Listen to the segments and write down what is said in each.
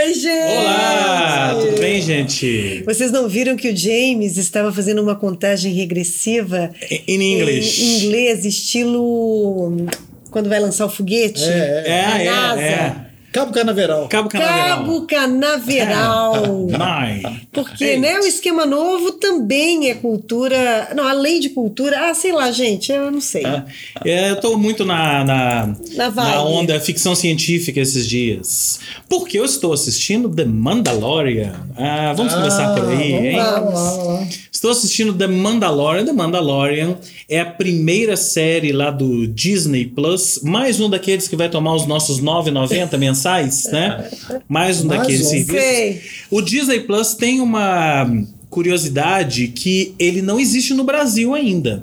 Oi, gente! Olá, tudo bem, gente? Vocês não viram que o James estava fazendo uma contagem regressiva In English. em inglês, estilo quando vai lançar o foguete? É, É, A é, NASA. é. Cabo Canaveral. Cabo Canaveral. Cabo Canaveral. Porque, Eight. né, o esquema novo também é cultura. Não, além de cultura, ah, sei lá, gente, eu não sei. É, eu tô muito na, na, Na na onda ficção científica esses dias. Porque eu estou assistindo The Mandalorian. Ah, vamos começar por aí, vamos hein? lá, vamos lá, vamos lá. Estou assistindo The Mandalorian. The Mandalorian é a primeira série lá do Disney Plus. Mais um daqueles que vai tomar os nossos R$ 9,90 mensais, né? Mais um Mais daqueles um. serviços. Sei. O Disney Plus tem uma curiosidade que ele não existe no Brasil ainda.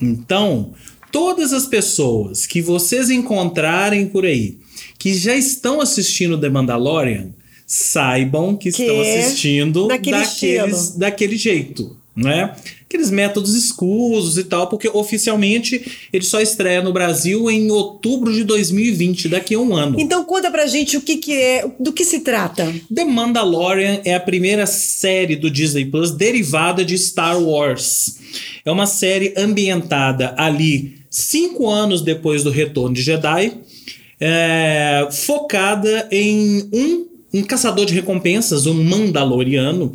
Então, todas as pessoas que vocês encontrarem por aí que já estão assistindo The Mandalorian, saibam que, Que estão assistindo daquele daqueles, daquele jeito, né? Aqueles métodos escusos e tal, porque oficialmente ele só estreia no Brasil em outubro de 2020, daqui a um ano. Então conta pra gente o que, que é, do que se trata. The Mandalorian é a primeira série do Disney Plus derivada de Star Wars. É uma série ambientada ali cinco anos depois do Retorno de Jedi, é, focada em um, um caçador de recompensas, um Mandaloriano,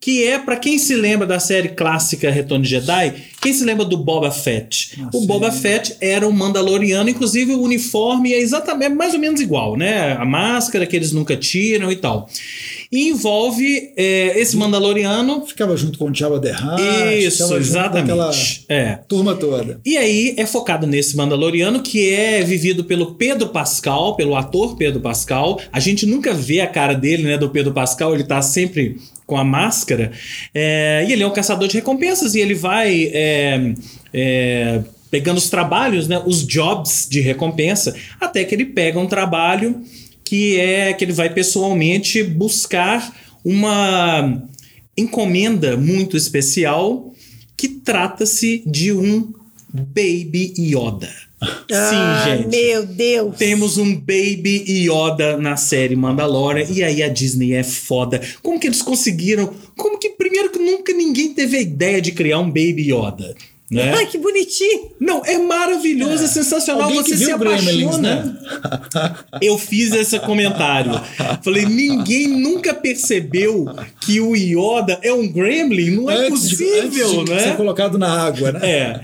que é, para quem se lembra da série clássica Retorno de Jedi, quem se lembra do Boba Fett? O sim. Boba Fett era um Mandaloriano, inclusive o uniforme é exatamente é mais ou menos igual, né? A máscara que eles nunca tiram e tal. E envolve é, esse Mandaloriano. Ficava junto com o Jabba the Hutt. Isso, exatamente. É. turma toda. E aí é focado nesse Mandaloriano que é vivido pelo Pedro Pascal, pelo ator Pedro Pascal. A gente nunca vê a cara dele, né, do Pedro Pascal, ele tá sempre com a máscara. É, e ele é um caçador de recompensas e ele vai é, é, pegando os trabalhos, né, os jobs de recompensa, até que ele pega um trabalho que é que ele vai pessoalmente buscar uma encomenda muito especial que trata-se de um Baby Yoda. ah, Sim, gente. Meu Deus. Temos um Baby Yoda na série Mandalorian e aí a Disney é foda. Como que eles conseguiram? Como que primeiro que nunca ninguém teve a ideia de criar um Baby Yoda, né? Ai, que bonitinho. Não, é maravilhoso, é, sensacional. Alguém Você se apaixona. né? Eu fiz esse comentário. Falei, ninguém nunca percebeu que o Yoda é um Gremlin. Não é Antes de- possível, antes de né? ser colocado na água, né? É.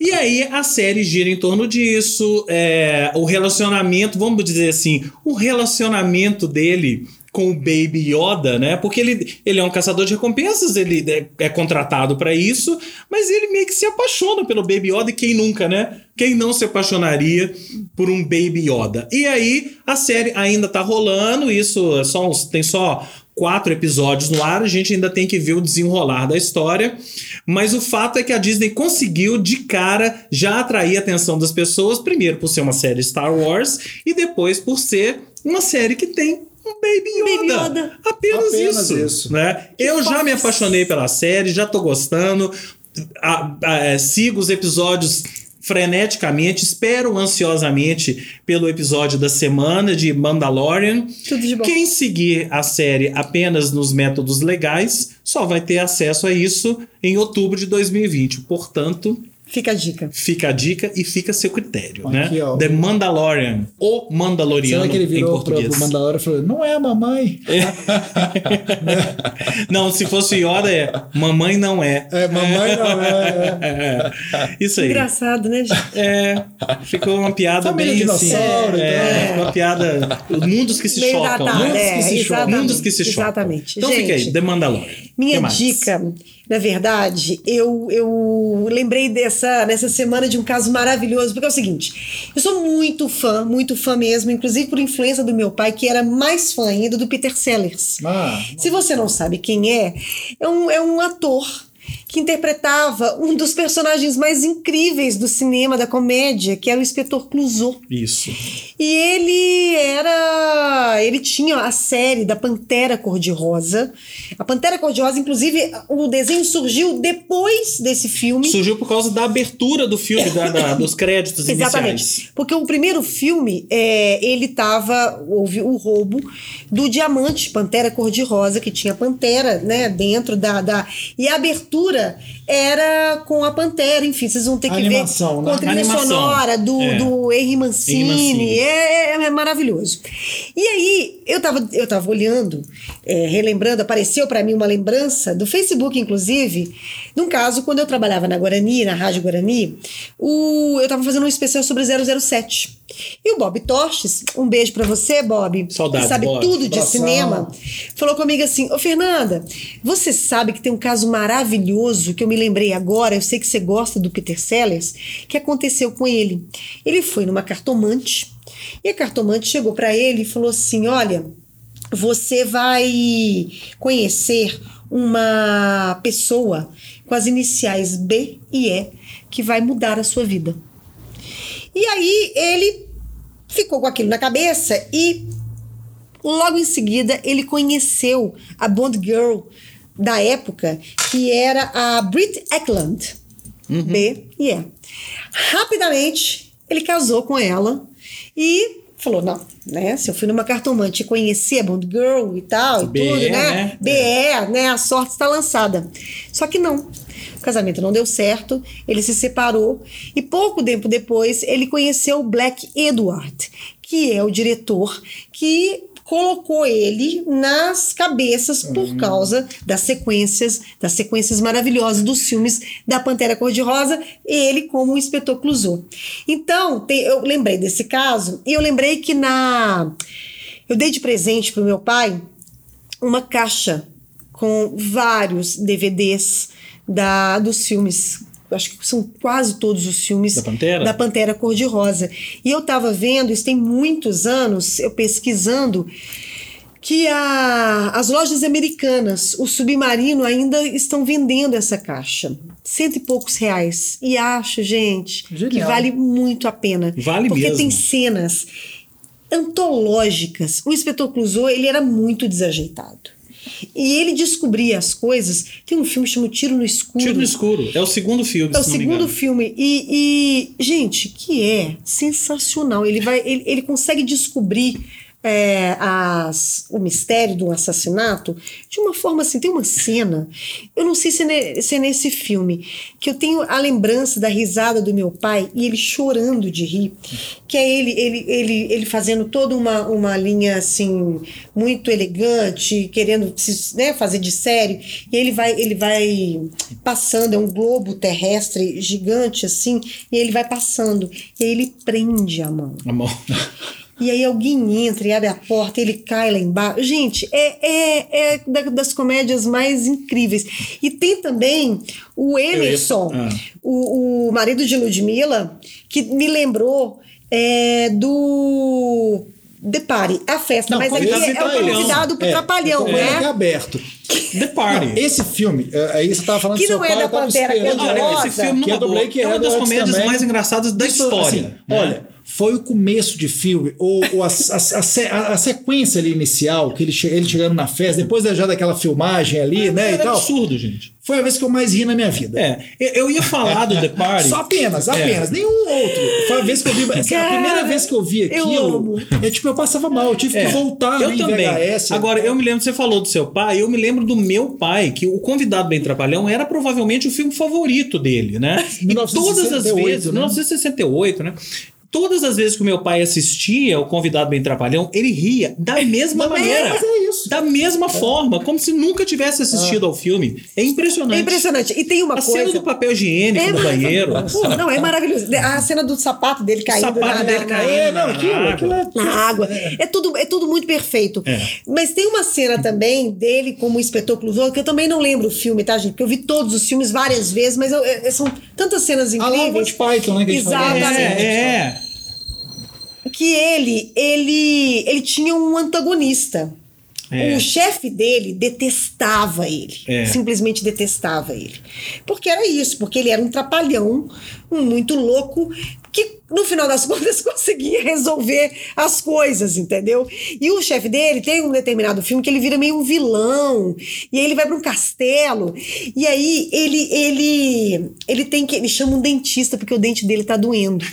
E aí a série gira em torno disso. é, o relacionamento, vamos dizer assim, o relacionamento dele com o Baby Yoda, né? Porque ele, ele é um caçador de recompensas, ele é, é contratado pra isso, mas ele meio que se apaixona pelo Baby Yoda e quem nunca, né? Quem não se apaixonaria por um Baby Yoda? E aí a série ainda tá rolando, isso é só uns- tem só quatro episódios no ar, a gente ainda tem que ver o desenrolar da história. Mas o fato é que a Disney conseguiu de cara já atrair a atenção das pessoas, primeiro por ser uma série Star Wars e depois por ser uma série que tem um Baby Yoda. Baby Yoda. Apenas, Apenas isso. isso. Né? Eu já me apaixonei pela série, já tô gostando. A- a- é, sigo os episódios freneticamente, espero ansiosamente pelo episódio da semana de Mandalorian. Tudo de bom. Quem seguir a série apenas nos métodos legais só vai ter acesso a isso em outubro de 2020. Portanto, Fica a dica. fica a dica e fica a seu critério, Aqui, né? ó. The Mandalorian, o Mandaloriano Será que ele em virou pro, português. pro Mandalorian e falou: Não é a mamãe? não, se fosse Yoda é mamãe não é. É, mamãe não é. É, Isso aí. Engraçado, né, gente? É, ficou uma piada Família bem assim. dinossauro, É, então. uma piada. Mundos que se Meio chocam. datado, Mundos é, que se chocam. exatamente, Mundos que se chocam. exatamente. Então fica aí, Gente, The Mandalorian. Minha Que mais? Na verdade, eu, eu lembrei dessa nessa semana de um caso maravilhoso, porque é o seguinte: eu sou muito fã, muito fã mesmo, inclusive por influência do meu pai, que era mais fã ainda do Peter Sellers. Ah, Se você não sabe quem é, é um, é um ator que interpretava um dos personagens mais incríveis do cinema, da comédia, que era o Inspetor Clouseau. Isso. E ele era. Ele tinha a série da Pantera Cor-de-Rosa. A Pantera Cor-de-Rosa, inclusive, o desenho surgiu depois desse filme. Surgiu por causa da abertura do filme, da- da- dos créditos Exatamente. iniciais. Porque o primeiro filme, é, ele tava. Houve o roubo do diamante Pantera Cor-de-Rosa, que tinha Pantera, né, dentro da, da. E a abertura era com a Pantera, enfim, vocês vão ter que Animação, ver. né? Com a trilha Animação. sonora do, É. do Henry Mancini. Henry Mancini. É, é- é maravilhoso. E aí, eu tava, eu tava olhando, é, relembrando, apareceu para mim uma lembrança do Facebook, inclusive, num caso, quando eu trabalhava na Guarani, na Rádio Guarani, o, eu tava fazendo um especial sobre 007. E o Bob Torches, um beijo para você, Bob, Saudades, que sabe Bob. tudo de cinema, falou comigo assim: Ô Fernanda, você sabe que tem um caso maravilhoso que eu me lembrei agora, eu sei que você gosta do Peter Sellers, que aconteceu com ele. Ele foi numa cartomante e a cartomante chegou para ele e falou assim: Olha, você vai conhecer uma pessoa com as iniciais B e E que vai mudar a sua vida. E aí ele ficou com aquilo na cabeça e logo em seguida ele conheceu a Bond Girl da época, que era a Brit Eklund. B e E. Rapidamente ele casou com ela e falou: não, né? Se eu fui numa cartomante e conheci a Bond Girl e tal, e BE, tudo, né? né? BE, né? A sorte está lançada. Só que não. O casamento não deu certo, ele se separou e pouco tempo depois ele conheceu o Black Edward, que é o diretor que colocou ele nas cabeças por causa das sequências, das sequências maravilhosas dos filmes da Pantera Cor-de-Rosa, ele como o inspetor Clouseau. Então, tem- eu lembrei desse caso e eu lembrei que na eu dei de presente pro meu pai uma caixa com vários DVDs da, dos filmes. Acho que são quase todos os filmes Da Pantera? da Pantera Cor-de-Rosa. E eu estava vendo, isso tem muitos anos, eu pesquisando, que a- as lojas americanas, o Submarino, ainda estão vendendo essa caixa. Cento e poucos reais. E acho, gente, que Genial. vale muito a pena. Vale porque mesmo. tem cenas antológicas. O inspetor Clouseau, ele era muito desajeitado. E ele descobria as coisas. Tem um filme chamado Tiro no Escuro. Tiro no escuro. É o segundo filme, É o segundo filme. E, e, gente, que é sensacional. Ele, vai, ele, ele consegue descobrir é, as, o mistério do assassinato de uma forma assim. Tem uma cena, eu não sei se é, ne- se é nesse filme, que eu tenho a lembrança da risada do meu pai e ele chorando de rir. Que é ele, ele, ele, ele fazendo toda uma, uma linha assim, muito elegante, querendo se, né, fazer de sério. E ele vai, ele vai passando, é um globo terrestre gigante assim, e ele vai passando. E aí ele prende a mão. A mão. E aí alguém entra e abre a porta, ele cai lá embaixo. Gente, é, é, é da- das comédias mais incríveis. E tem também o Emerson, Ah. o, o marido de Ludmilla, que me lembrou é, do The Party, a festa. Não, mas aqui esse é o convidado pro É, Trapalhão, é, né? é aberto. The Party. Esse filme, é, aí você tava falando Que não é pai, da Pantera. Cor-de-Rosa. Olha, esse filme Que é do Blake é uma das comédias também. mais engraçadas da Isso, história. assim, né? Olha, foi o começo de filme, ou, ou a, a, a a- a sequência ali inicial, que ele, che- ele chegando na festa, depois já daquela filmagem ali, né, e Era tal. absurdo, gente. Foi a vez que eu mais ri na minha vida. É, eu- eu ia falar do The Party. Só apenas, É. apenas, nenhum outro. Foi a vez que eu vi. assim, a Cara, primeira vez que eu vi eu aquilo, é tipo, eu passava mal, eu tive É, que voltar eu né, também. VHS. Agora, eu me lembro, você falou do seu pai, eu me lembro do meu pai, que o Convidado Bem Trapalhão era provavelmente o filme favorito dele, né? E todas as 1968, vezes, né? 1968, né? Todas as vezes que o meu pai assistia o Convidado Bem Trapalhão, ele ria da mesma é- maneira. mas é isso. Da mesma forma, como se nunca tivesse assistido ao filme. É impressionante. É impressionante. E tem uma A coisa. cena do papel higiênico É no banheiro. Pô, não, é maravilhoso. A cena do sapato dele caindo sapato na, na- dele na- caindo. É, não, aquilo, Ah, aquilo é. na água. É tudo, é tudo muito perfeito. É. Mas tem uma cena também dele como inspetor Clouseau, que eu também não lembro o filme, tá, gente? Porque eu vi todos os filmes várias vezes, mas eu- é- são tantas cenas Ah lá, o incríveis. Monty Python, né? A. Exatamente. É, é. Que ele, ele, ele tinha um antagonista. É. O chefe dele detestava ele. É. Simplesmente detestava ele. Porque era isso, porque ele era um trapalhão, um muito louco, que no final das contas conseguia resolver as coisas, entendeu? E o chefe dele tem um determinado filme que ele vira meio um vilão, e aí ele vai para um castelo, e aí ele ele ele tem que ele chama um dentista porque o dente dele tá doendo.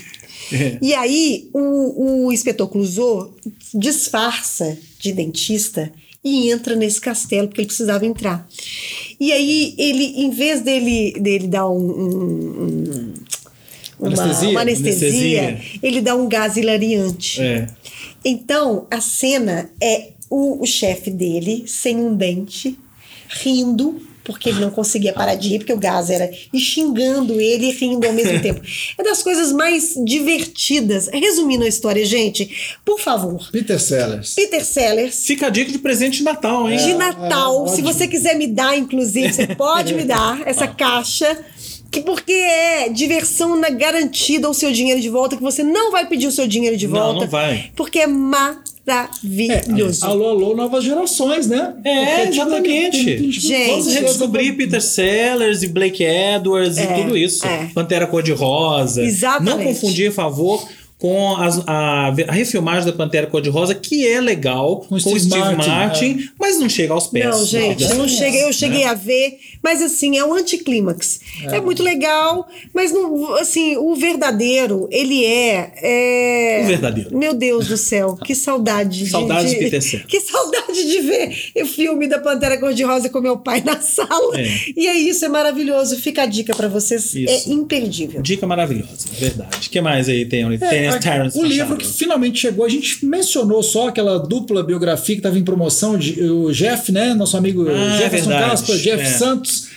É. E aí o, o inspetor Clouseau disfarça de dentista e entra nesse castelo porque ele precisava entrar. E aí ele, em vez dele, dele dar um, um- um- uma, Anestesia? uma anestesia, Anestesia. ele dá um gás hilariante. É. Então, a cena é o, o chefe dele, sem um dente, rindo, porque ele não conseguia parar de rir, porque o gás era. e xingando ele e rindo ao mesmo tempo. É das coisas mais divertidas. Resumindo a história, gente, por favor. Peter Sellers. Peter Sellers. Fica a dica de presente de Natal, hein? De Natal, é, se você quiser me dar, inclusive, você pode me dar essa caixa. Que porque é diversão na garantida o seu dinheiro de volta, que você não vai pedir o seu dinheiro de Não, volta. não vai. Porque é maravilhoso. Alô, alô, novas gerações, né? É, tipo, exatamente. tem- Gente. Vamos redescobrir Peter Sellers e Blake Edwards É, e tudo isso. é. Pantera Cor-de-Rosa. Exatamente. Não confundir, por favor, com as- a, a refilmagem da Pantera Cor-de-Rosa, que é legal, com, Com Steve Steve Martin, Martin, mas não chega aos pés. Não, gente, eu não Sim, cheguei, eu né? cheguei a ver, mas assim, é um anticlímax. É. muito legal, mas não, assim, o verdadeiro, ele é, é- O verdadeiro. Meu Deus do céu, que saudade. de- Saudade de de, Peter Sellers. Que saudade de ver o filme da Pantera Cor-de-Rosa com meu pai na sala. É. E é isso, é maravilhoso. Fica a dica pra vocês, Isso. é imperdível. Dica maravilhosa, verdade. O que mais aí tem? Tem É, as a- Terrence o livro que finalmente chegou, a gente mencionou só aquela dupla biografia que estava em promoção, de, o Jeff, né? Nosso amigo Ah, é Jefferson verdade, Casper, Jeff é. Santos,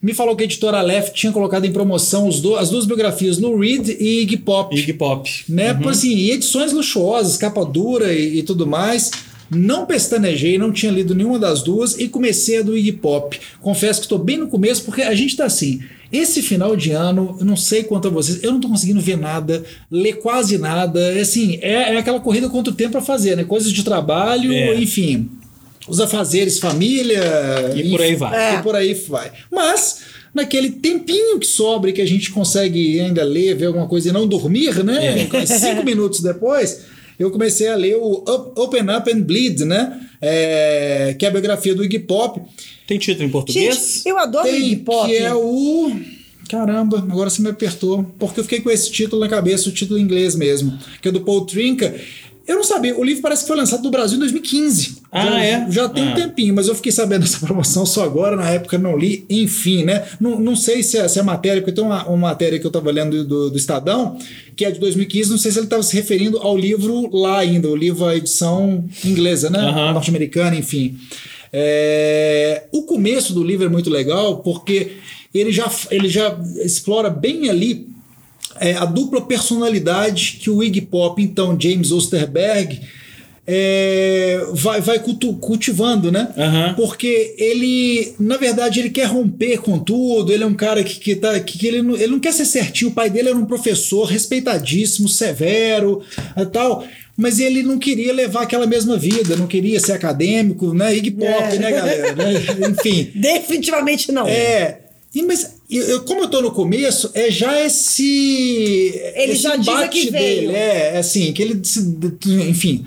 me falou que a editora Aleph tinha colocado em promoção do- as duas biografias, Lou Reed e Iggy Pop. Iggy Pop. né? Por assim, e edições luxuosas, capa dura e, e tudo mais. Não pestanejei, não tinha lido nenhuma das duas e comecei a do Iggy Pop. Confesso que estou bem no começo, porque a gente tá assim. Esse final de ano, eu não sei quanto a vocês, eu não tô conseguindo ver nada, ler quase nada. É Assim, é, é aquela corrida contra o tempo para fazer, né? Coisas de trabalho, É. enfim. Os afazeres, família. E por aí vai. E por aí vai. Mas, naquele tempinho que sobra e que a gente consegue ainda ler, ver alguma coisa e não dormir, né? É. Cinco minutos depois, eu comecei a ler o Open Up and Bleed, né? É, que é a biografia do Iggy Pop. Tem título em português? Gente, eu adoro Tem, Iggy Pop. que é o... Caramba, agora você me apertou. Porque eu fiquei com esse título na cabeça, o título em inglês mesmo. Que é do Paul Trinca. Eu não sabia, o livro parece que foi lançado no Brasil em 2015. Ah, já, é? Já tem um Ah. tempinho, mas eu fiquei sabendo dessa promoção só agora, na época não li, enfim, né? Não, não sei se a, se a matéria, porque tem uma, uma matéria que eu estava lendo do, do Estadão, que é de 2015, não sei se ele estava se referindo ao livro lá ainda, o livro, a edição inglesa, né? Norte-americana, enfim. É, o começo do livro é muito legal porque ele já, ele já explora bem ali é, a dupla personalidade que o Iggy Pop, então James Osterberg, é, vai, vai cultu- cultivando, né? Aham. Porque ele, na verdade, ele quer romper com tudo. Ele é um cara que, que, tá, que, que ele, não, ele não quer ser certinho. O pai dele era um professor respeitadíssimo, severo e tal. Mas ele não queria levar aquela mesma vida, não queria ser acadêmico, né? Iggy Pop, É. né, galera? Né? Enfim. Definitivamente não. É. E, mas eu, eu- como eu tô no começo, é já esse. Ele esse já diz que veio. dele. É, assim, que ele. se- Enfim.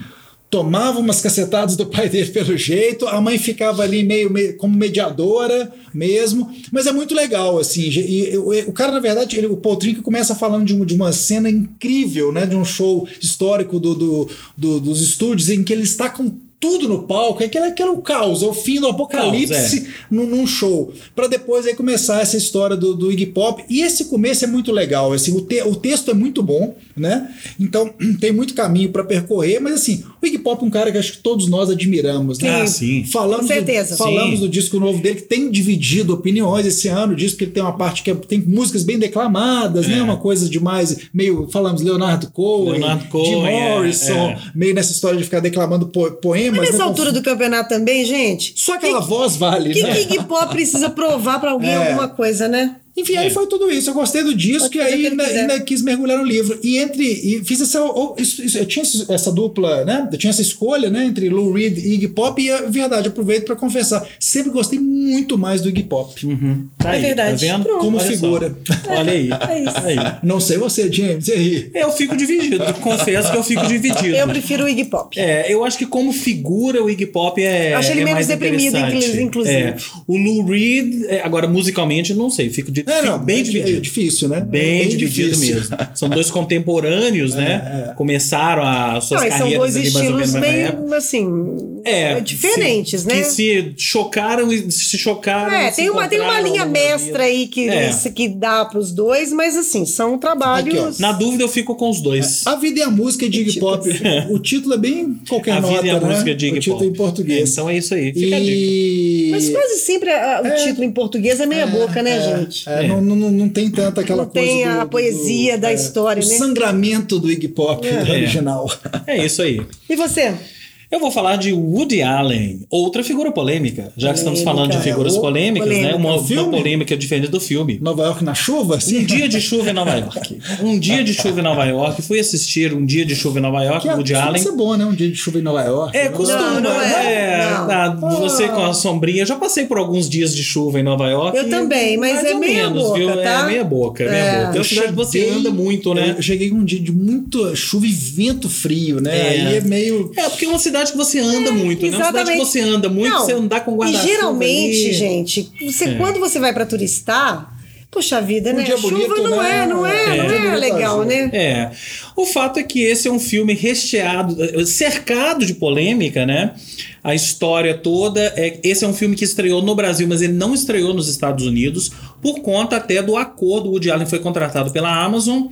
Tomava umas cacetadas do pai dele pelo jeito, a mãe ficava ali meio, meio como mediadora mesmo, mas é muito legal, assim. E, e- o, cara, na verdade, ele, o Paul Trinca começa falando de, um- de uma cena incrível, né? De um show histórico do, do- do- dos estúdios em que ele está com tudo no palco, é aquele, aquele caos, é o fim do apocalipse Caos, é. num, num show. Pra depois aí começar essa história do, do Iggy Pop. E esse começo é muito legal. Assim, o, te- o texto é muito bom, né? Então tem muito caminho pra percorrer, mas assim, o Iggy Pop é um cara que acho que todos nós admiramos, né? Ah, sim. Falamos, Com certeza. Do, falamos Sim. do disco novo dele, que tem dividido opiniões esse ano, diz que ele tem uma parte que é- tem músicas bem declamadas, né? É. Uma coisa demais, meio, falamos Leonardo Cohen, Leonardo Jim Cohen, é, Morrison, é. meio nessa história de ficar declamando po- poemas. Mas nessa né? altura do campeonato também, gente. Só aquela que, voz vale, que né? que Iggy Pop precisa provar pra alguém É. alguma coisa, né? Enfim, aí É. foi tudo isso. Eu gostei do disco e aí ainda, ainda quis mergulhar no livro. E entre. E fiz essa. isso- isso- eu tinha essa dupla, né? Eu tinha essa escolha, né? Entre Lou Reed e Iggy Pop. E é verdade, aproveito para confessar. Sempre gostei muito mais do Iggy Pop. Tá É aí, verdade. Tá vendo? Pronto. Como Olha só. figura. Olha aí. É isso. Aí. Não sei você, James. E aí? Eu fico dividido. Confesso que eu fico dividido. Eu prefiro o Iggy Pop. É, eu acho que como figura o Iggy Pop é. Acho ele é menos deprimido, inclusive. É. O Lou Reed, é, agora musicalmente, não sei, fico, de, É, fico não, bem é, dividido. é difícil, né? Bem, É dividido difícil. mesmo. São dois contemporâneos, né? Começaram as suas Não, e são carreiras dois ali mais ou menos estilos meio, assim, É, diferentes, se- né? Que se chocaram e se chocaram. É, e se tem uma, tem uma linha mestra aí que, É. que dá pros dois, mas assim, são trabalhos. Na dúvida, eu fico com os dois. A vida e a música de Iggy Tipo Pop. O título é bem qualquer a nota, vida e a né? música de Iggy O título Pop. em português. É, então é isso aí. Fica a dica. e... Mas quase sempre a- o título em português é meia boca, né, É, gente? é, É. Não, não, não tem tanta aquela Não coisa. tem do- a do- poesia do- da é, história, o né? sangramento do Iggy Pop É. original. É isso aí. E você? Eu vou falar de Woody Allen, outra figura polêmica, já que estamos Polêmica, falando de é. figuras O- polêmicas, né? polêmica. Uma, O filme? uma polêmica diferente do filme. Nova York na chuva? Um Sim. dia de chuva em Nova York. Um dia de chuva em Nova York. Fui assistir Um Dia de Chuva em Nova York, Que Woody costuma Allen. ser bom, né? Um dia de chuva em Nova York. É, né? costuma, Não, não é. é. Não. ah, você com a sombrinha. Já passei por alguns dias de chuva em Nova York. Eu e também, mas mais é ou meia menos, boca, viu? tá? É meia boca, é meia É. boca. É uma cidade que você anda muito, né? Eu cheguei um dia de muito chuva e vento frio, né? É. Aí é meio. É, porque é uma cidade que você anda muito, né? Uma cidade que você anda muito, Não, você andar com guarda-chuva E geralmente, ali. gente, você, É. quando você vai pra turistar, puxa vida, Um né? dia Chuva bonito, não né? é, não é, É. não é legal, né? É. O fato é que esse é um filme recheado, cercado de polêmica, né? A história toda. É, esse é um filme que estreou no Brasil, mas ele não estreou nos Estados Unidos, por conta até do acordo. O Woody Allen foi contratado pela Amazon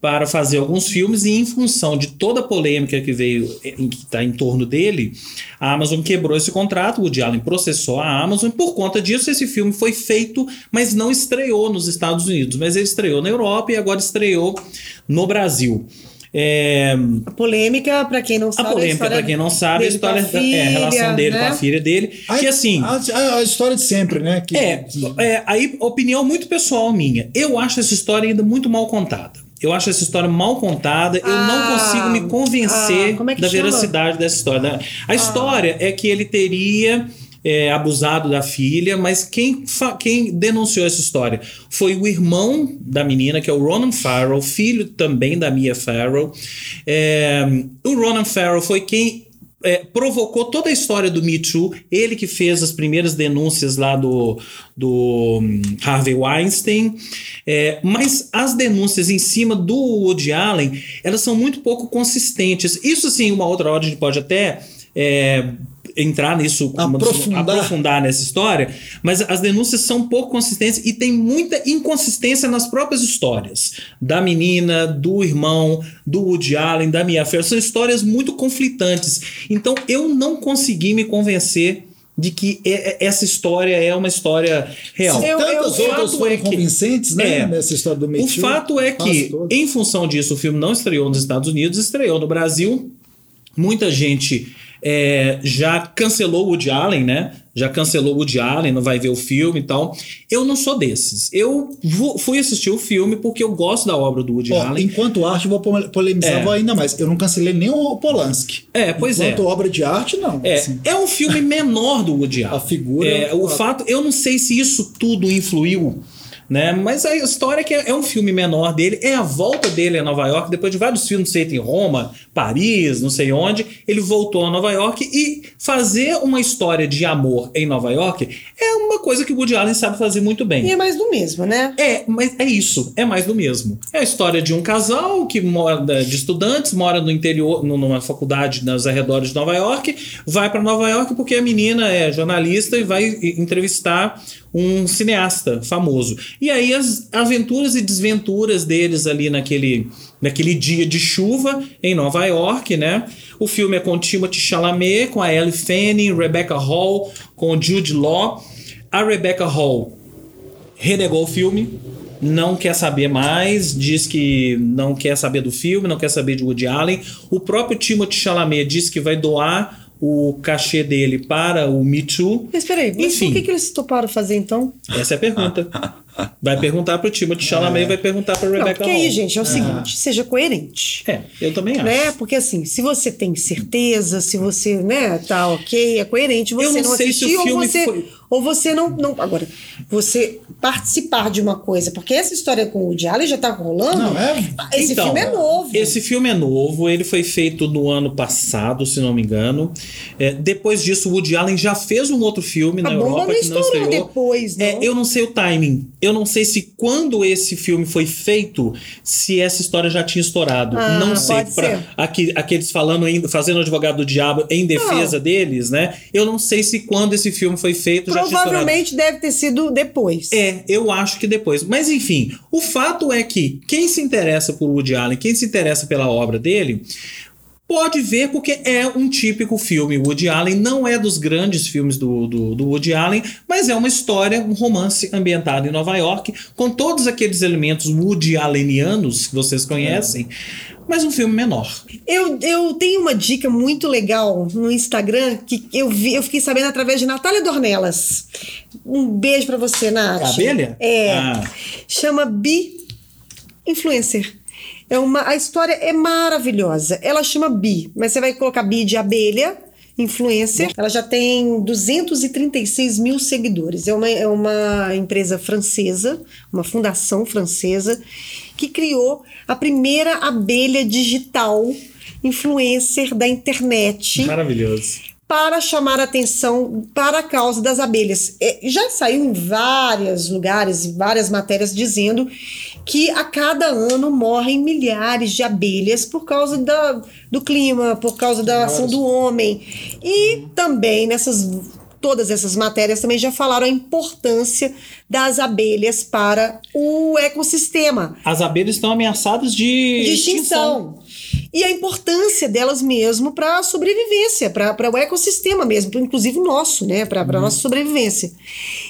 para fazer alguns filmes e em função de toda a polêmica que veio em, que está em torno dele, a Amazon quebrou esse contrato, o Woody Allen processou a Amazon e por conta disso esse filme foi feito, mas não estreou nos Estados Unidos, mas ele estreou na Europa e agora estreou no Brasil. É, A polêmica, pra quem não a sabe, polêmica, história para quem não sabe, a a história da é, a relação dele né? com a filha dele, que assim, A, a- a história de sempre, né? Que, é, que- é, aí opinião muito pessoal minha. Eu acho essa história ainda muito mal contada. Eu acho essa história mal contada. Eu Ah, não consigo me convencer ah, é da chama? veracidade dessa história. né? A história é que ele teria é, abusado da filha, mas quem, quem denunciou essa história foi o irmão da menina, que é o Ronan Farrell, filho também da Mia Farrell. É, o Ronan Farrell foi quem é, provocou toda a história do Me Too, ele que fez as primeiras denúncias lá do, do hum, Harvey Weinstein, É, mas as denúncias em cima do Woody Allen, elas são muito pouco consistentes. Isso, assim, uma outra hora a gente pode até é, entrar nisso, Aprofundar. aprofundar nessa história, mas as denúncias são pouco consistentes e tem muita inconsistência nas próprias histórias da menina, do irmão, do Woody Allen, da Mia Farrow. São histórias muito conflitantes. Então eu não consegui me convencer de que é- é- essa história é uma história real. Eu- Tantas eu- outras foram é que- convincentes, né? É. Nessa história do Me O fato é que, todas. em função disso, o filme não estreou nos Estados Unidos, estreou no Brasil. Muita gente é, já cancelou o Woody Allen, né? Já cancelou o Woody Allen, não vai ver o filme e tal. Eu não sou desses. Eu fui assistir o filme porque eu gosto da obra do Woody Ó, Allen. enquanto arte, vou pole- polemizar É. vou ainda mais. Eu não cancelei nem o Polanski. É, pois é. enquanto obra de arte, não. É, Assim, é um filme menor do Woody Allen. A figura- É, o fato, eu não sei se isso tudo influiu, né? Mas a história é que é, é um filme menor dele, é a volta dele a Nova York, depois de vários filmes feitos em Roma, Paris, não sei onde, ele voltou a Nova York e fazer uma história de amor em Nova York é uma coisa que o Woody Allen sabe fazer muito bem. E é mais do mesmo, né? É, mas é isso, é mais do mesmo. É a história de um casal que mora de estudantes, mora no interior, nu- numa faculdade nos arredores de Nova York, vai para Nova York porque a menina é jornalista e vai entrevistar um cineasta famoso. E aí as aventuras e desventuras deles ali naquele naquele dia de chuva em Nova York, né? O filme é com Timothy Chalamet, com a Ellie Fanning, Rebecca Hall, com Jude Law. A Rebecca Hall renegou o filme, não quer saber mais, diz que não quer saber do filme, não quer saber de Woody Allen. O próprio Timothée Chalamet diz que vai doar o cachê dele para o Me Too. Mas peraí, mas Enfim. por que, que eles toparam fazer então? Essa é a pergunta. Vai perguntar pro Timothée Chalamet, vai perguntar Não, Rebecca porque aí, Hall. gente, é o seguinte, seja coerente. É, eu também acho. Né? Porque assim, se você tem certeza, se você, né, tá ok, é coerente, você Eu não não, sei se o assistiu ou filme você foi- ou você não, não agora, você participar de uma coisa, porque essa história com o Woody Allen já tá rolando. Não, é- Esse Então, filme é novo. Esse filme é novo, ele foi feito no ano passado, se não me engano. É, depois disso, o Woody Allen já fez um outro filme a na Europa não que não estourou estreou. depois, não. É, eu não sei o timing. Eu não sei se quando esse filme foi feito, se essa história já tinha estourado. Ah, não sei. ser. aqui, aqueles falando, fazendo advogado do diabo em defesa deles, né? Eu não sei se quando esse filme foi feito. Provavelmente deve ter sido depois. É, eu acho que depois. Mas enfim, o fato é que quem se interessa por Woody Allen, quem se interessa pela obra dele, pode ver porque é um típico filme. Woody Allen não é dos grandes filmes do, do, do Woody Allen, mas é uma história, um romance ambientado em Nova York, com todos aqueles elementos Woody Allenianos que vocês conhecem, mas um filme menor. Eu, eu tenho uma dica muito legal no Instagram que eu vi, eu fiquei sabendo através de Natália Dornelas. Um beijo pra você, Nath. A abelha? É. Ah. Chama Bi Influencer. É uma, a história é maravilhosa. Ela chama Bi, mas você vai colocar Bi de abelha, influencer. Ela já tem 236 mil seguidores. É uma, é uma empresa francesa, uma fundação francesa, que criou a primeira abelha digital influencer da internet Maravilhoso. Para chamar atenção para a causa das abelhas. É, Já saiu em vários lugares, em várias matérias dizendo que a cada ano morrem milhares de abelhas por causa da, do clima, por causa da ação do homem. E também nessas todas essas matérias também já falaram a importância das abelhas para o ecossistema As abelhas estão ameaçadas de, de extinção. E a importância delas mesmo para a sobrevivência, para o ecossistema mesmo, inclusive o nosso, né? Para a nossa sobrevivência.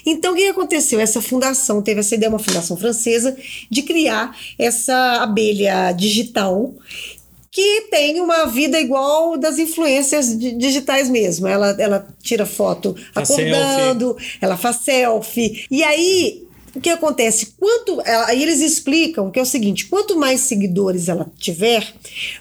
Então, o que aconteceu? Essa fundação teve essa ideia, uma fundação francesa, de criar essa abelha digital que tem uma vida igual das influências di- digitais mesmo. Ela, ela tira foto Faz acordando, ela faz selfie. E aí, o que acontece? Quanto, aí eles explicam que é o seguinte: quanto mais seguidores ela tiver,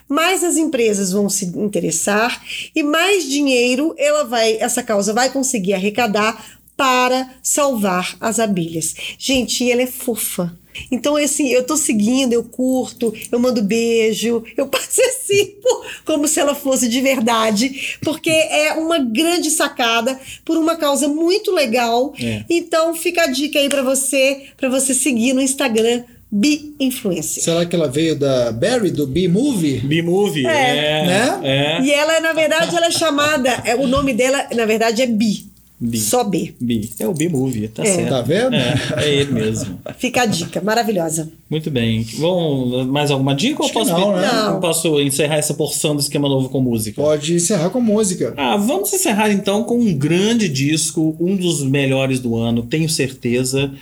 mais as empresas vão se interessar e mais dinheiro ela vai, essa causa vai conseguir arrecadar para salvar as abelhas. Gente, e ela é fofa. Então, assim, eu tô seguindo, eu curto, eu mando beijo, eu participo como se ela fosse de verdade, porque é uma grande sacada por uma causa muito legal. É. Então, fica a dica aí para você, para você seguir no Instagram Be Influencer. Será que ela veio da Barry, do B-Movie? B-Movie, É. é. Né? é. E ela, na verdade, ela é chamada, é, o nome dela, na verdade, é Bi. Bi. Só B. B. É o B-Movie, tá É. certo. Tá vendo? É, é ele mesmo. Fica a dica, maravilhosa. Muito bem. Vamos, mais alguma dica Acho ou posso, não, né? Não. eu posso encerrar essa porção do esquema novo com música? Pode encerrar com música. Ah, vamos encerrar então com um grande disco, um dos melhores do ano, tenho certeza.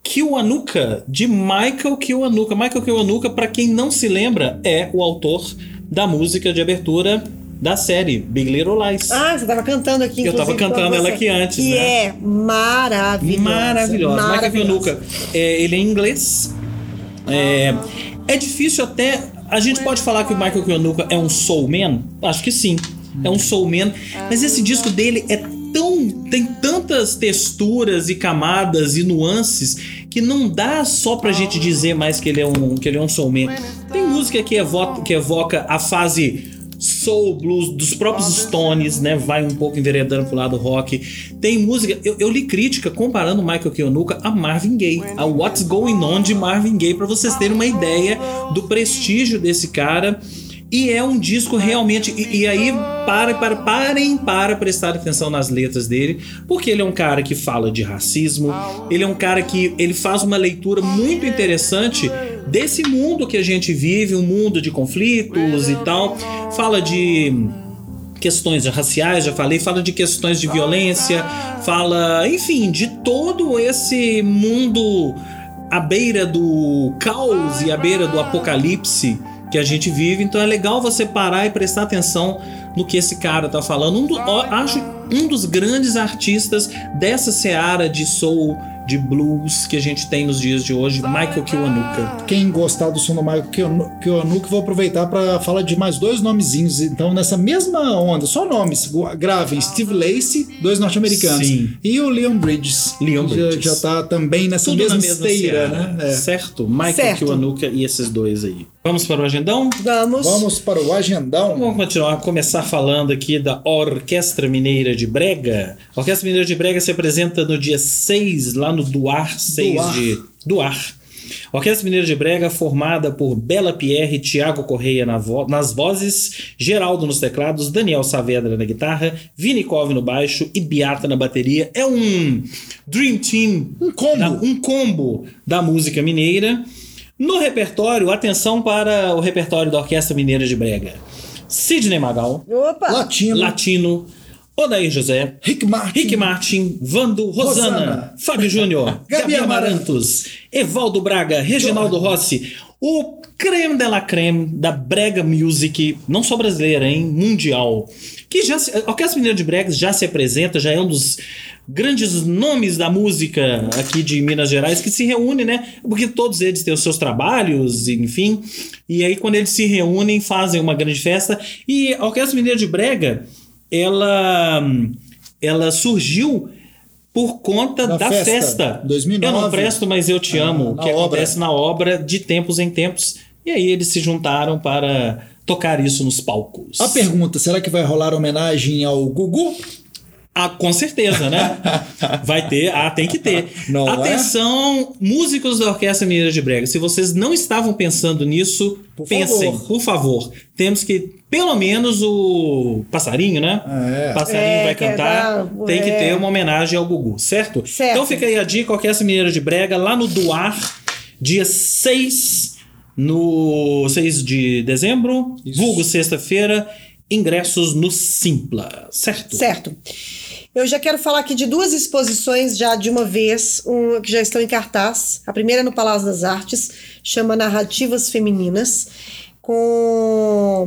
Kiwanuka, de Michael Kiwanuka. Michael Kiwanuka, para quem não se lembra, é o autor da música de abertura da série Big Little Lies. Ah, você estava cantando aqui, Eu tava inclusive, cantando ela aqui antes, que né? é maravilhosa. Maravilhosa. Michael maravilhosa. Kiwanuka, é, ele é inglês. É, é difícil até. A gente pode falar que o Michael Kiwanuka é um soulman? Acho que sim. É um soulman. Mas esse disco dele é tão. tem tantas texturas e camadas e nuances que não dá só pra gente dizer mais que ele é um, que ele é um soulman. Tem música que evoca, que evoca a fase soul blues dos próprios Stones, né? Vai um pouco enveredando pro lado rock. Tem música, eu, eu li crítica comparando Michael Kiwanuka a Marvin Gaye, a What's Going On de Marvin Gaye, para vocês terem uma ideia do prestígio desse cara. E é um disco realmente. E, e aí, para, para, parem para prestar atenção nas letras dele, porque ele é um cara que fala de racismo, ele é um cara que ele faz uma leitura muito interessante desse mundo que a gente vive, um mundo de conflitos e tal. Fala de questões raciais, já falei, fala de questões de violência, fala, enfim, de todo esse mundo à beira do caos e à beira do apocalipse que a gente vive. Então é legal você parar e prestar atenção no que esse cara tá falando. Um do, ó, acho um dos grandes artistas dessa seara de soul de blues que a gente tem nos dias de hoje, Michael Kiwanuka. Quem gostar do som do Michael Kiwanu- Kiwanuka, vou aproveitar para falar de mais dois nomezinhos. Então, nessa mesma onda, só nomes. Gravem Steve Lacey, dois norte-americanos. E o Leon Bridges. Leon já, Bridges. Já tá também nessa Tudo mesma, mesma esteira, né? É. Certo? Michael Certo. Kiwanuka e esses dois aí. Vamos para o agendão? Vamos. Vamos para o agendão. Vamos continuar, começar falando aqui da Orquestra Mineira de Brega. A Orquestra Mineira de Brega se apresenta no dia 6, lá no Duar 6 Duar. de Duar. Orquestra Mineira de Brega, formada por Bela Pierre e Tiago Correia na vo- nas vozes, Geraldo nos teclados, Daniel Saavedra na guitarra, Vini Cove no baixo e Beata na bateria. É um Dream Team, Um combo. da- um combo da música mineira. No repertório, atenção para o repertório da Orquestra Mineira de Brega. Sidney Magal, Opa! Latino. Latino, Odair José, Rick Martin. Rick Martin, Vando, Rosana, Rosana. Fábio Júnior, Gabi Gabi Amarantos, Evaldo Braga, Reginaldo Rossi, o creme de la creme da brega music, não só brasileira, hein, mundial. Que já se, a Orquestra Mineira de Bregas já se apresenta, já é um dos grandes nomes da música aqui de Minas Gerais que se reúne, né? Porque todos eles têm os seus trabalhos, enfim. E aí quando eles se reúnem, fazem uma grande festa e a Orquestra Mineira de Brega, ela ela surgiu por conta Da da, festa, festa. 2009. Eu não presto, mas eu te Ah, amo. na que obra. acontece na obra de tempos em tempos. E aí eles se juntaram para tocar isso nos palcos. A pergunta, será que vai rolar homenagem ao Gugu? Ah, com certeza, né? Vai ter, ah, tem que ter. Não é? Atenção, músicos da Orquestra Mineira de Brega, se vocês não estavam pensando nisso, Por pensem, favor. por favor. Temos que, pelo menos, o passarinho, né? É. Passarinho É, vai que é cantar, tem que é. ter uma homenagem ao Gugu, certo? Certo. Então fica aí a dica, Orquestra Mineira de Brega, lá no Duar, dia 6, no 6 de dezembro, Isso. vulgo sexta-feira, ingressos no Simpla, certo? Certo. Eu já quero falar aqui de duas exposições já de uma vez, um, que já estão em cartaz. A primeira é no Palácio das Artes, chama Narrativas Femininas, com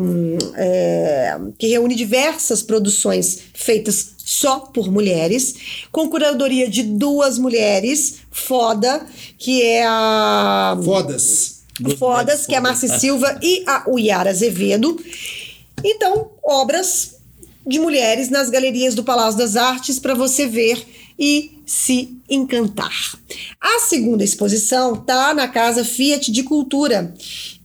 é, que reúne diversas produções feitas só por mulheres, com curadoria de duas mulheres, foda, que é a Fodas. Fodas, que é a Márcia Silva e a Uyara Azevedo. Então, obras de mulheres nas galerias do Palácio das Artes para você ver e se encantar. A segunda exposição tá na Casa Fiat de Cultura,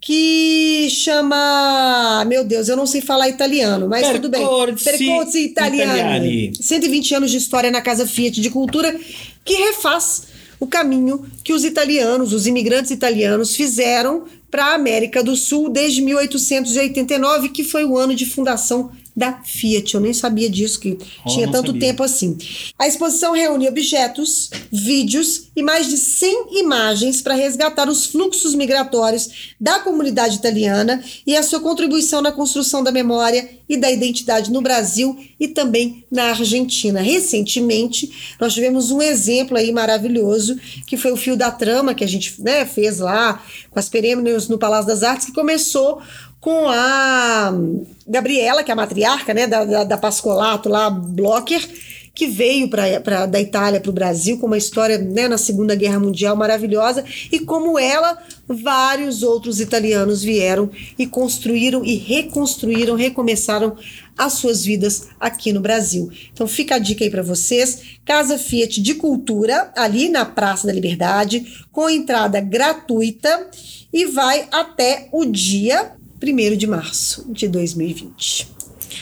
que chama, meu Deus, eu não sei falar italiano, mas tudo bem. Percorsi Percorsi Italiani. Italiani. 120 anos de história na Casa Fiat de Cultura, que refaz o caminho que os italianos, os imigrantes italianos, fizeram para a América do Sul desde 1889, que foi o ano de fundação da Fiat. Eu nem sabia disso, que Oh, tinha tanto sabia. tempo assim. A exposição reúne objetos, vídeos e mais de 100 imagens para resgatar os fluxos migratórios da comunidade italiana e a sua contribuição na construção da memória e da identidade no Brasil e também na Argentina. Recentemente, nós tivemos um exemplo aí maravilhoso, que foi o Fio da Trama, que a gente né, fez lá com as perêmios no Palácio das Artes, que começou com a Gabriela, que é a matriarca né, da, da, da Pascolato lá, Blocker, que veio pra, pra, da Itália para o Brasil com uma história né, na Segunda Guerra Mundial maravilhosa e como ela, vários outros italianos vieram e construíram e reconstruíram, recomeçaram as suas vidas aqui no Brasil. Então fica a dica aí para vocês, Casa Fiat de Cultura, ali na Praça da Liberdade, com entrada gratuita e vai até o dia 1 de março de 2020.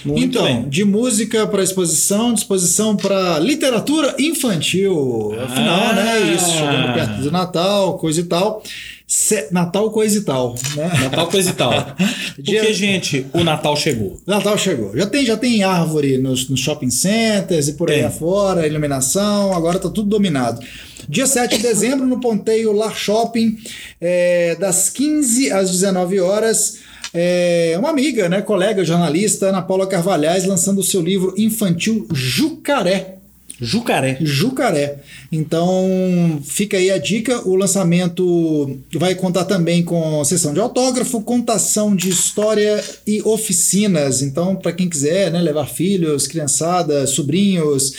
Muito então, bem. de música para exposição, disposição para literatura infantil. Afinal, Ah. né? Isso, chegando perto do Natal, coisa e tal. Se- Natal, coisa e tal, né? Natal coisa e tal. Porque, Dia- gente, o Natal chegou. Natal chegou. Já tem, já tem árvore nos, nos shopping centers e por aí Tem. afora, iluminação, agora tá tudo dominado. Dia 7 de dezembro, no Ponteio Lar Shopping, é, das 15 às 19 horas. É, uma amiga, né, colega jornalista, Ana Paula Carvalhais, lançando o seu livro infantil Jucaré. Jucaré. Jucaré. Então, fica aí a dica. O lançamento vai contar também com sessão de autógrafo, contação de história e oficinas. Então, para quem quiser, né, levar filhos, criançada, sobrinhos.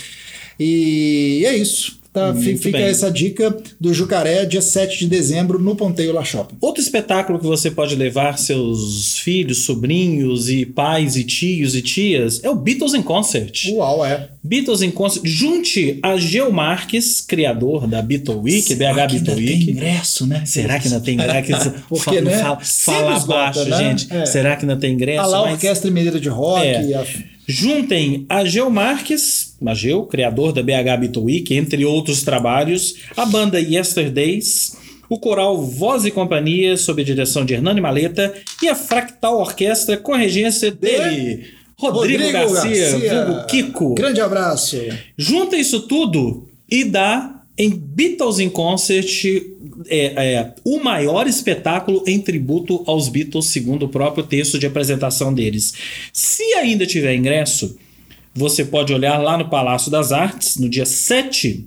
E é isso. Tá, Muito fica bem. essa dica do Jucaré, dia 7 de dezembro, no Ponteio La Shopping. Outro espetáculo que você pode levar seus filhos, sobrinhos e pais e tios e tias é o Beatles in Concert. Uau, é. Beatles in Concert. Junte a Geo Marques, criador da Beatle Week, Será BH que Beatle ainda tem Week. ingresso, né? Será que ainda tem ingresso? Porque, fala, né, fala, fala esgota, abaixo, né? gente. É. Será que ainda tem ingresso? A lá, Mas- Orquestra Mineira de Rock. É. a- Juntem a Geo Marques, Mageu, criador da BH Beatle Week, entre outros trabalhos, a banda Yesterdays, o coral Voz e Companhia, sob a direção de Hernani Maleta, e a Fractal Orquestra com a regência dele, Rodrigo, Garcia, vulgo Kiko. Grande abraço. Junta isso tudo e dá em Beatles in Concert é, é, o maior espetáculo em tributo aos Beatles, segundo o próprio texto de apresentação deles. Se ainda tiver ingresso, você pode olhar lá no Palácio das Artes, no dia 7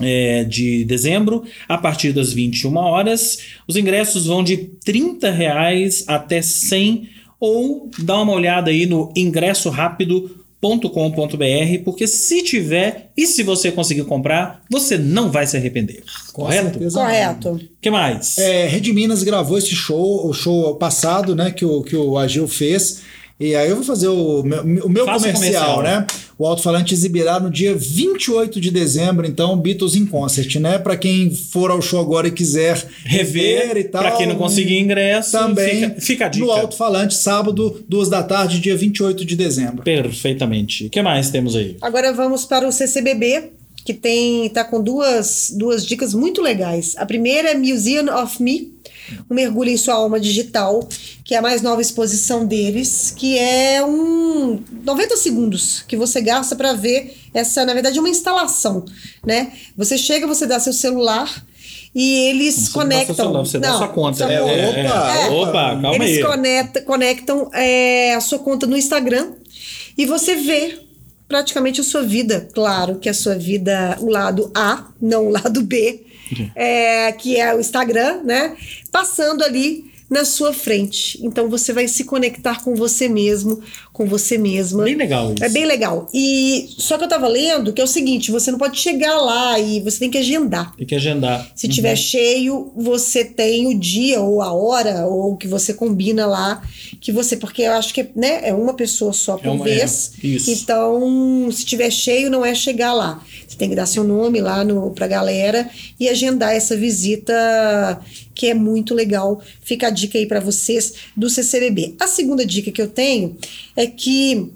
é, de dezembro, a partir das 21 horas. Os ingressos vão de 30 reais até 100 ou dá uma olhada aí no ingressorápido.com.br, porque se tiver e se você conseguir comprar, você não vai se arrepender. Correto? Correto. que mais? É, Rede Minas gravou esse show, o show passado, né, que o, que o Agil fez. E aí eu vou fazer o meu, o meu comercial, comercial. né? O alto-falante exibirá no dia 28 de dezembro, então, Beatles in Concert, né? Para quem for ao show agora e quiser Rever, e tal. para quem não conseguir ingresso, também fica, fica a dica. no alto-falante, sábado, duas da tarde, dia 28 de dezembro. Perfeitamente. O que mais temos aí? Agora vamos para o CCBB, que tem tá com duas, duas dicas muito legais. A primeira é Museum of Me, um mergulho em sua alma digital, que é a mais nova exposição deles, que é um 90 segundos que você gasta para ver essa, na verdade, é uma instalação, né? Você chega, você dá seu celular e eles Você não dá conectam. celular, você dá sua conta. É, conta. é, é. Opa, Opa, calma Eles aí. conecta- conectam é, a sua conta no Instagram e você vê praticamente a sua vida. Claro que a sua vida, o lado A, não o lado B, é, que é o Instagram, né? Passando ali na sua frente. Então você vai se conectar com você mesmo, com você mesma. Bem legal isso. É bem legal. E só que eu tava lendo que é o seguinte, você não pode chegar lá e você tem que agendar. Tem que agendar. Se tiver cheio, você tem o dia ou a hora ou que você combina lá que você, porque eu acho que né, é uma pessoa só por uma- vez. é, isso. Então, se tiver cheio, não é chegar lá. Você tem que dar seu nome lá no pra galera e agendar essa visita que é muito legal. Fica a dica aí para vocês do CCBB. A segunda dica que eu tenho é que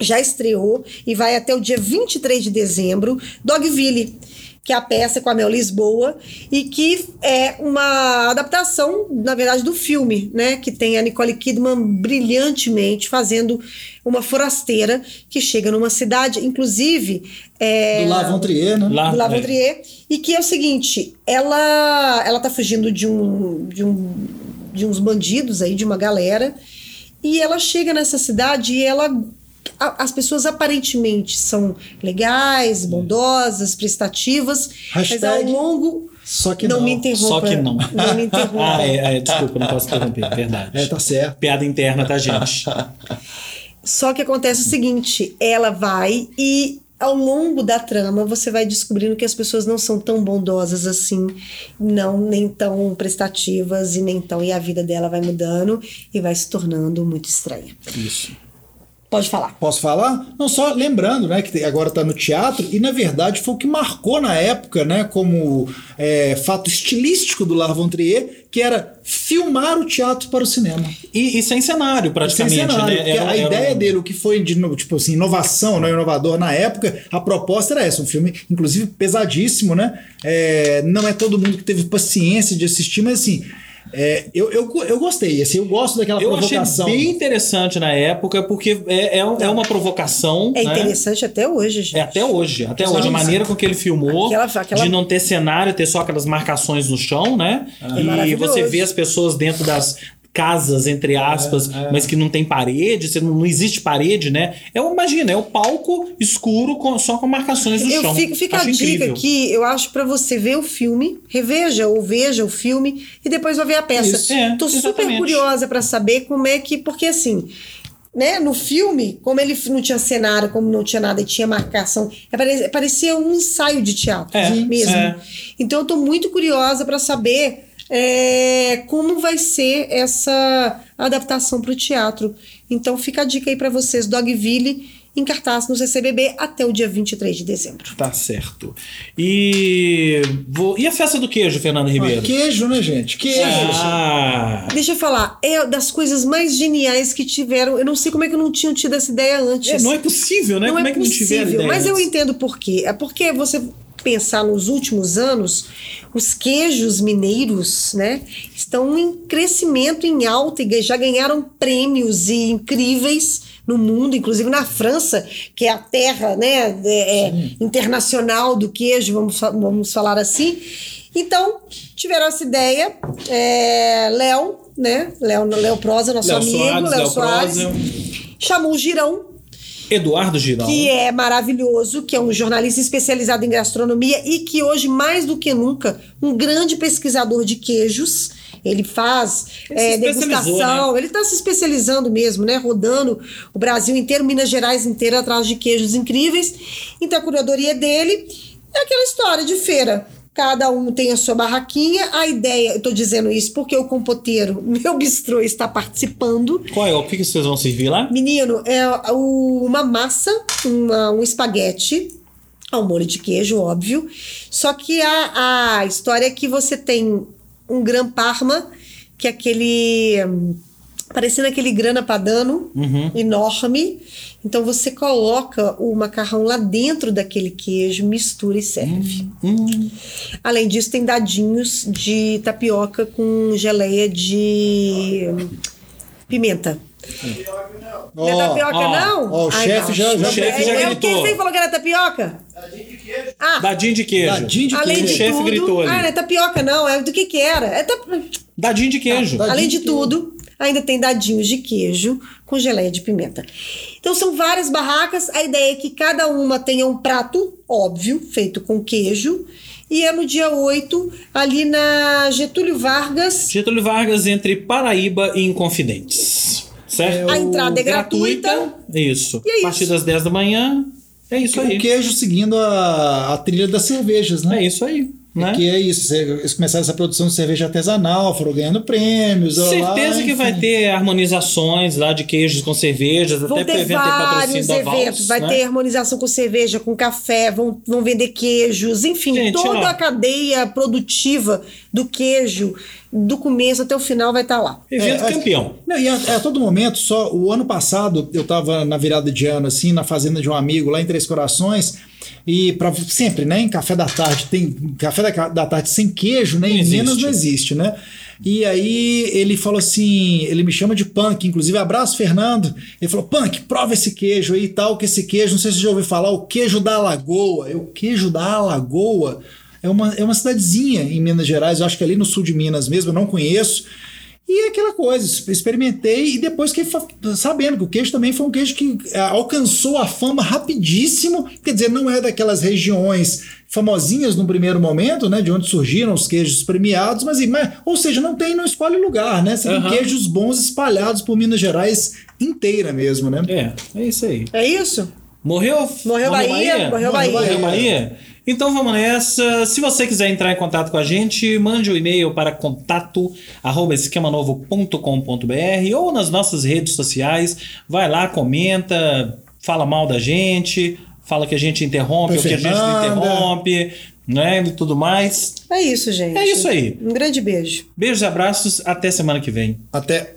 já estreou e vai até o dia 23 de dezembro, Dogville, que é a peça com a Mel Lisboa e que é uma adaptação, na verdade, do filme, né? Que tem a Nicole Kidman brilhantemente fazendo uma forasteira que chega numa cidade, inclusive. É, Do Lavon Trier, né? Lá, do La é. E que é o seguinte, ela ela tá fugindo de um, de um de uns bandidos aí, de uma galera, e ela chega nessa cidade e ela as pessoas aparentemente são legais, bondosas, prestativas, mas ao Hashtag longo Só que não, não. me interrompa. Só que não. Não me interrompa. Ah, é, é, desculpa, não posso interromper, verdade. É, tá certo. Piada interna, tá, gente? Só que acontece o seguinte: ela vai e ao longo da trama você vai descobrindo que as pessoas não são tão bondosas assim, não nem tão prestativas e nem tão. E a vida dela vai mudando e vai se tornando muito estranha. Isso. Pode falar. Posso falar? Não, só lembrando, né, que agora está no teatro, e na verdade foi o que marcou na época, né, como é, fato estilístico do Lars von Trier, que era filmar o teatro para o cinema. E, e sem cenário, praticamente. Sem cenário, né? porque Era- a era ideia um- dele, o que foi de tipo assim, inovação, né, inovador na época, a proposta era essa, um filme, inclusive, pesadíssimo, né? É, não é todo mundo que teve paciência de assistir, mas assim, é, eu, eu, eu gostei, assim, eu gosto daquela Eu achei provocação. bem interessante na época, porque é, é, é uma provocação. É né? interessante até hoje, gente. É até hoje, até Sim, hoje. A maneira com que ele filmou, Aquela- aquela- de não ter cenário, ter só aquelas marcações no chão, né? É e você vê as pessoas dentro das casas, entre aspas, É, mas que não tem parede, você não, não existe parede, né? É, imagina, é o palco escuro com- só com marcações no Eu chão. fico, fica a Acho dica incrível. aqui, eu acho pra você ver o filme, reveja ou veja o filme e depois vai ver a peça. Isso, é, Tô super exatamente. curiosa pra saber como é que, porque assim, né, no filme, como ele não tinha cenário, como não tinha nada e tinha marcação, é pare- parecia um ensaio de teatro É, mesmo. é. Então eu tô muito curiosa para saber é, como vai ser essa adaptação para o teatro. Então fica a dica aí para vocês, Dogville em cartaz no CCBB até o dia 23 de dezembro. Tá certo. E. Vou... E a festa do queijo, Fernando Ribeiro? Ah, queijo, né, gente? Queijo. Ah, Deixa eu falar, é das coisas mais geniais que tiveram. Eu não sei como é que eu não tinha tido essa ideia antes. é, não é possível, né? Não Como é é que não tiveram possível, ideia? mas eu antes? entendo por quê. É porque você pensar nos últimos anos, os queijos mineiros, né, estão em crescimento, em alta e já ganharam prêmios e incríveis no mundo, inclusive na França, que é a terra, né, é, é, internacional do queijo, vamos, vamos falar assim. Então, tiveram essa ideia, é, Léo, né, Léo, Léo Prosa, nosso Léo amigo, Soares, Léo Léo Soares, Prosa. chamou o Girão, Eduardo Girão. que é maravilhoso, que é um jornalista especializado em gastronomia e que hoje, mais do que nunca, um grande pesquisador de queijos. Ele faz Ele é, degustação, ele está se especializando mesmo, né? Rodando o Brasil inteiro, Minas Gerais inteira, atrás de queijos incríveis. Então a curadoria dele é aquela história de feira. Cada um tem a sua barraquinha. A ideia, eu tô dizendo isso porque o compoteiro, meu bistrô, está participando. Qual é? O que, que vocês vão servir lá? Menino, é uma massa, uma- um espaguete ao molho de queijo, óbvio. Só que a, a história é que você tem um gran parma, que é aquele. Parecendo aquele grana padano enorme. Então você coloca o macarrão lá dentro daquele queijo, mistura e serve. Hum, Além disso, tem dadinhos de tapioca com geleia de pimenta. Não é tapioca, ó, não? ó, o Ai, chefe não. já- já- O chefe já o gritou. que você falou que era tapioca? Ah, Dadinho de queijo. Dadinho de além queijo. de O chefe tudo. gritou ali. Ah, não é tapioca, não. É do que que era? É tap... Dadinho de queijo. Dadinho Além de de queijo. tudo, ainda tem dadinhos de queijo com geleia de pimenta. Então são várias barracas. A ideia é que cada uma tenha um prato, óbvio, feito com queijo. E é no dia 8, ali na Getúlio Vargas. Getúlio Vargas entre Paraíba e Inconfidentes. Certo? A entrada é gratuita. Isso. E é a partir isso. das 10 da manhã. É isso aí. O queijo seguindo a, a trilha das cervejas, né? É isso aí. Né? Que é isso, eles começaram essa produção de cerveja artesanal, foram ganhando prêmios. lá, Certeza que vai ter harmonizações lá de queijos com cervejas, Vão até ter evento ter vários da Vals, eventos, vai né? ter harmonização com cerveja, com café, vão, vão vender queijos, enfim, Gente, toda ó. a cadeia produtiva do queijo, do começo até o final, vai estar lá. Evento É, é- campeão. Não, e a, a todo momento, só o ano passado eu tava na virada de ano, assim, na fazenda de um amigo lá em Três Corações. E para sempre, né? Em café da tarde, tem café da, da tarde sem queijo, né? Não em Minas existe. não existe, né? E aí ele falou assim, ele me chama de punk, inclusive abraço Fernando. Ele falou: "Punk, prova esse queijo aí e tal, que esse queijo, não sei se você já ouviu falar, o queijo da Alagoa". Eu, queijo da Alagoa é uma, é uma cidadezinha em Minas Gerais, eu acho que é ali no sul de Minas mesmo, eu não conheço. E é aquela coisa, experimentei e depois fiquei sabendo que o queijo também foi um queijo que eh, alcançou a fama rapidíssimo. Quer dizer, não é daquelas regiões famosinhas no primeiro momento, né? De onde surgiram os queijos premiados, mas, mas ou seja, não tem, não escolhe lugar, né? Você Aham. tem queijos bons espalhados por Minas Gerais inteira mesmo, né? É, é isso aí. É isso? Morreu? Morreu Bahia, morreu Bahia. Morreu Bahia? Então vamos nessa. Se você quiser entrar em contato com a gente, mande um e-mail para contato arroba esquemanovo.com.br ou nas nossas redes sociais. Vai lá, comenta, fala mal da gente, fala que a gente interrompe ou que a gente não interrompe, né? E tudo mais. É isso, gente. É isso aí. Um grande beijo. Beijos e abraços, até semana que vem. Até.